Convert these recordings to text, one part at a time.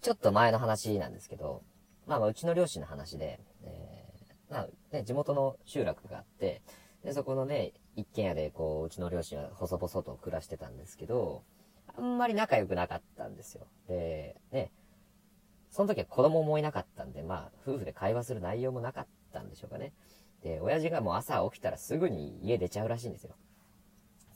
ちょっと前の話なんですけど、まあまあ、うちの両親の話で、えー、まあ、ね、地元の集落があって、で、そこのね、一軒家で、こう、うちの両親は細々と暮らしてたんですけど、あんまり仲良くなかったんですよ。で、ね、その時は子供もいなかったんで、まあ、夫婦で会話する内容もなかったんでしょうかね。で、親父がもう朝起きたらすぐに家出ちゃうらしいんですよ。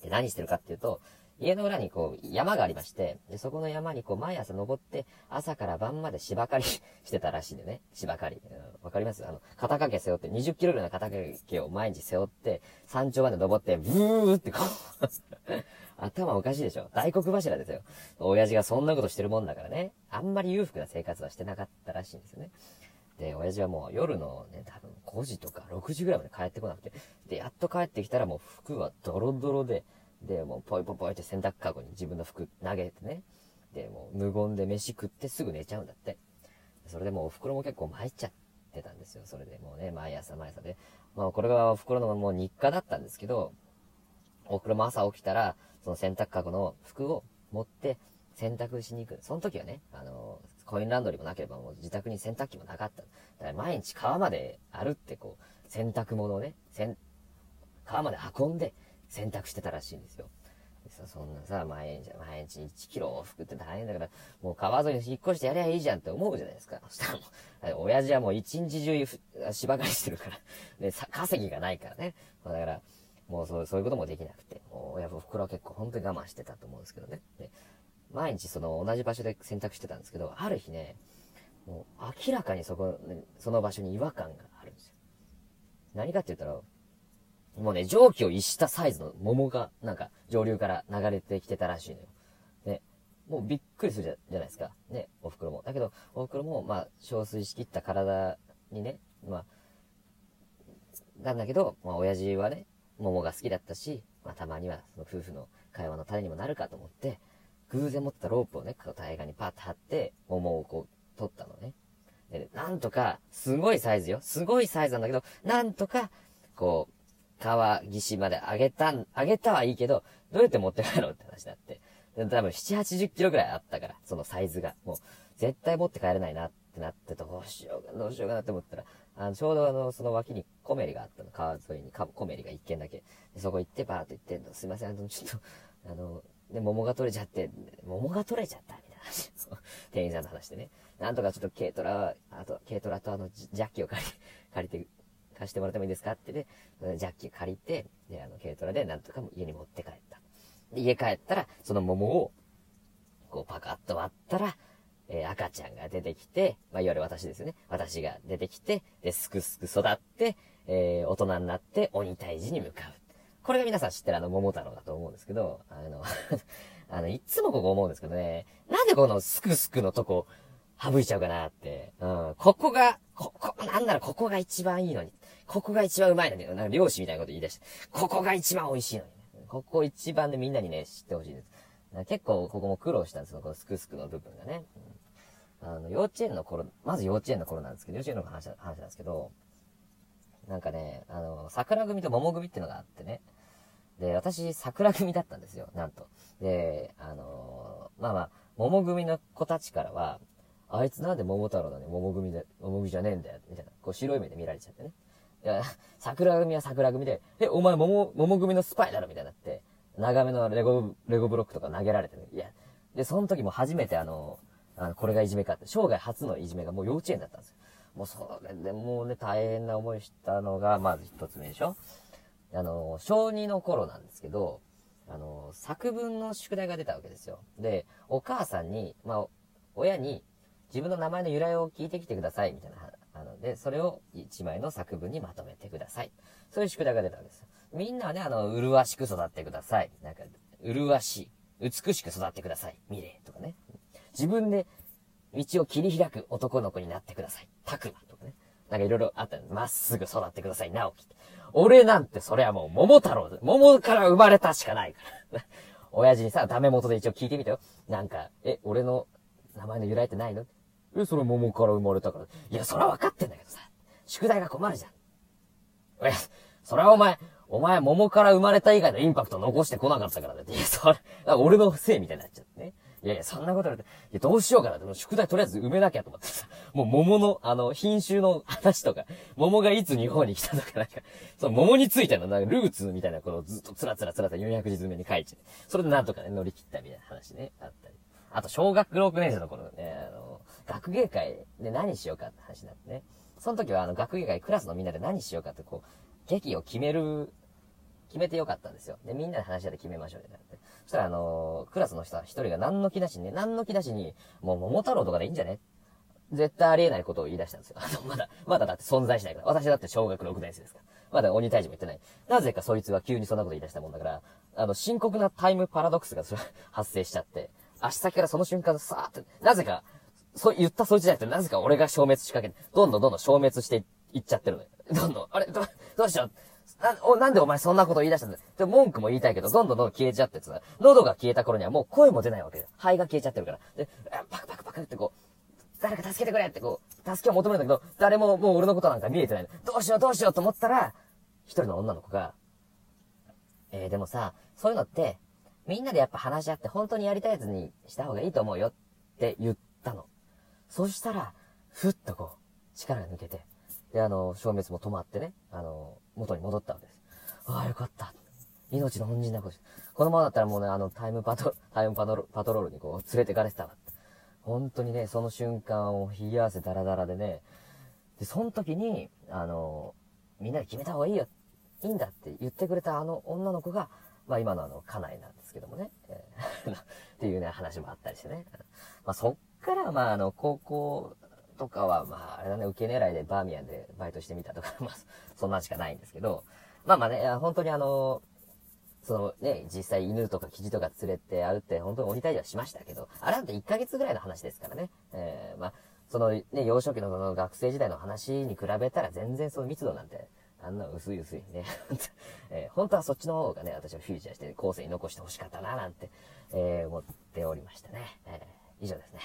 で、何してるかっていうと、家の裏にこう、山がありまして、で、そこの山にこう、毎朝登って、朝から晩まで芝刈りしてたらしいんでね。芝刈り。わ、かります？あの、肩掛け背負って、20キロぐらいの肩掛けを毎日背負って、山頂まで登って、ブーってこう 頭おかしいでしょ大黒柱ですよ。親父がそんなことしてるもんだからね。あんまり裕福な生活はしてなかったらしいんですよね。で、親父はもう夜のね、多分5時とか6時ぐらいまで帰ってこなくて、で、やっと帰ってきたらもう服はドロドロで、で、もうポイポイポイって洗濯かごに自分の服投げてね。で、もう無言で飯食ってすぐ寝ちゃうんだって。それでもうお袋も結構参っちゃってたんですよ。それでもうね、毎朝毎朝で。まあこれがお袋のもう日課だったんですけど、お袋も朝起きたら、その洗濯かごの服を持って洗濯しに行く。その時はね、あの、コインランドリーもなければもう自宅に洗濯機もなかった。だから毎日川まで歩ってこう、洗濯物をね、洗、川まで運んで洗濯してたらしいんですよ。さ、そんなさ、毎日、毎日1キロ往復って大変だから、もう川沿いに引っ越してやりゃいいじゃんって思うじゃないですか。そしたらもう、親父はもう一日中芝刈りしてるから、ね、稼ぎがないからね。まだから、もうそうそういうこともできなくて、もう親父、袋は結構本当に我慢してたと思うんですけどね。で毎日その同じ場所で洗濯してたんですけど、ある日ね、もう明らかにそこ、その場所に違和感があるんですよ。何かって言ったら、もうね、蒸気を逸したサイズの桃が、なんか、上流から流れてきてたらしいのよ。ね。もうびっくりするじゃないですか。ね、お袋も。だけど、お袋も、まあ、憔悴しきった体にね、まあ、なんだけど、まあ、親父はね、桃が好きだったし、まあ、たまには、その夫婦の会話の種にもなるかと思って、偶然持ってたロープをね、大河にパッと張って、桃をこう、取ったのね。で、なんとか、すごいサイズよ。すごいサイズなんだけど、なんとか、こう、川岸まで上げたん、上げたはいいけど、どうやって持って帰ろうって話になって。多分7、80キロぐらいあったから、そのサイズが。もう、絶対持って帰れないなってなってどうしようか、どうしようかなって思ったら、あの、ちょうどあの、その脇にコメリがあったの。川沿いにコメリが一軒だけ。そこ行ってバーって行ってんの、すいません、あの、ちょっと、あの、で、桃が取れちゃって、桃が取れちゃったみたいな話。店員さんと話してね。なんとかちょっと軽トラ、あと、軽トラとあの、ジャッキを借り、借りて貸してもらってもいいですか？ってで、ジャッキ借りて、で、あの、軽トラでなんとか家に持って帰った。で、家帰ったら、その桃を、こうパカッと割ったら、えー、赤ちゃんが出てきて、まあ、いわゆる私ですよね。私が出てきて、で、すくすく育って、えー、大人になって鬼退治に向かう。これが皆さん知ってるあの桃太郎だと思うんですけど、あの あの、いつもここ思うんですけどね、なんでこのすくすくのとこ、省いちゃうかなって。うん。ここが、ここ、なんならここが一番いいのに。ここが一番うまいのに。なんか漁師みたいなこと言い出して。ここが一番美味しいのに、ね。ここ一番でみんなにね、知ってほしいです。結構ここも苦労したんですよ、このスクスクの部分がね。うん、あの、幼稚園の頃、まず幼稚園の頃なんですけど、幼稚園の話話なんですけど、なんかね、あの、桜組と桃組っていうのがあってね。で、私、桜組だったんですよ、なんと。で、あのまあまあ、桃組の子たちからは、あいつなんで桃太郎だね、桃組で、桃組じゃねえんだよ、みたいな。こう白い目で見られちゃってね。いや、桜組は桜組で、え、お前桃、桃組のスパイだろみたいになって、長めのレゴ、レゴブロックとか投げられてね。いや、で、その時も初めてあの、あの、これがいじめかって、生涯初のいじめがもう幼稚園だったんですよ。もうそれでもうね、大変な思いしたのが、まず一つ目でしょ。あの、小2の頃なんですけど、あの、作文の宿題が出たわけですよ。で、お母さんに、まあ、親に、自分の名前の由来を聞いてきてください、みたいな。あの、で、それを一枚の作文にまとめてください。そういう宿題が出たんですよ。みんなはね、あの、麗しく育ってください。なんか、麗しい。美しく育ってください。ミレとかね。自分で道を切り開く男の子になってください。たくまとかね。なんかいろいろあったまっすぐ育ってください。直樹。俺なんてそれはもう桃太郎桃から生まれたしかないから。親父にさ、ダメ元で一応聞いてみたよ。なんか、え、俺の名前の由来ってないの？え、それ桃から生まれたから。いや、それは分かってんだけどさ。宿題が困るじゃん。え、それはお前、お前桃から生まれた以外のインパクト残してこなかったからだって。いや、それ、俺のせいみたいになっちゃってね。いやいや、そんなこと言われて、いや、どうしようかなって、宿題とりあえず埋めなきゃと思ってさ、もう桃の、あの、品種の話とか、桃がいつ日本に来たとか、なんか、その桃についての、なんかルーツみたいなことをずっとつらつらつらつら400字詰めに書いて、それでなんとかね、乗り切ったみたいな話ね、あったり。あと、小学6年生の頃、学芸会で何しようかって話になってね。その時は、あの、学芸会、クラスのみんなで何しようかって、こう、劇を決める決めてよかったんですよ。で、みんなで話し合って決めましょうってなって。そしたら、あのー、クラスの人は一人が何の気なしにね、何の気なしに、もう桃太郎とかでいいんじゃね？絶対ありえないことを言い出したんですよ。あの、まだ、まだだって存在しないから。私だって小学6年生ですから。まだ鬼退治も言ってない。なぜかそいつは急にそんなこと言い出したもんだから、あの、深刻なタイムパラドックスが発生しちゃって、足先からその瞬間さーって、なぜか、そう言ったそいつじゃなくて、なぜか俺が消滅しかけて、どんどんどんどん消滅していっちゃってるのよ。どんどん、あれ、ど、どうしよう。な、お、なんでお前そんなこと言い出したんだで、文句も言いたいけど、どんどんどんどん消えちゃってさ、喉が消えた頃にはもう声も出ないわけよ。肺が消えちゃってるから。で、パクパクパクってこう、誰か助けてくれってこう、助けを求めるんだけど、誰ももう俺のことなんか見えてない。どうしようどうしようと思ったら、一人の女の子が、えー、でもさ、そういうのって、みんなでやっぱ話し合って本当にやりたいやつにした方がいいと思うよって言ったの。そしたら、ふっとこう、力が抜けて、で、あの、消滅も止まってね、あの、元に戻ったわけです。ああ、よかった。命の恩人だ、ここのままだったらもうね、あの、タイムパト、タイムパトロパトロールにこう、連れてかれてたわ。本当にね、その瞬間を冷や汗ダラダラでね、で、その時に、あの、みんなで決めた方がいいよ。いいんだって言ってくれたあの女の子が、まあ今のあの、家内なんですけどもね。えー っていうね、話もあったりしてね。まあそっから、まああの、高校とかは、まあ、あれだね、受け狙いでバーミヤンでバイトしてみたとか、まあ、そんなしかないんですけど、まあまあね、本当にあの、そのね、実際犬とかキジとか連れて会うって本当に鬼退治はしましたけど、あれなんて1ヶ月ぐらいの話ですからね。えー、まあ、そのね、幼少期のその学生時代の話に比べたら全然その密度なんて、あんな薄い薄いね。えー、本当はそっちの方がね、私はフューチャーして後世に残して欲しかったな、なんて、えー、思っておりましたね。えー、以上ですね。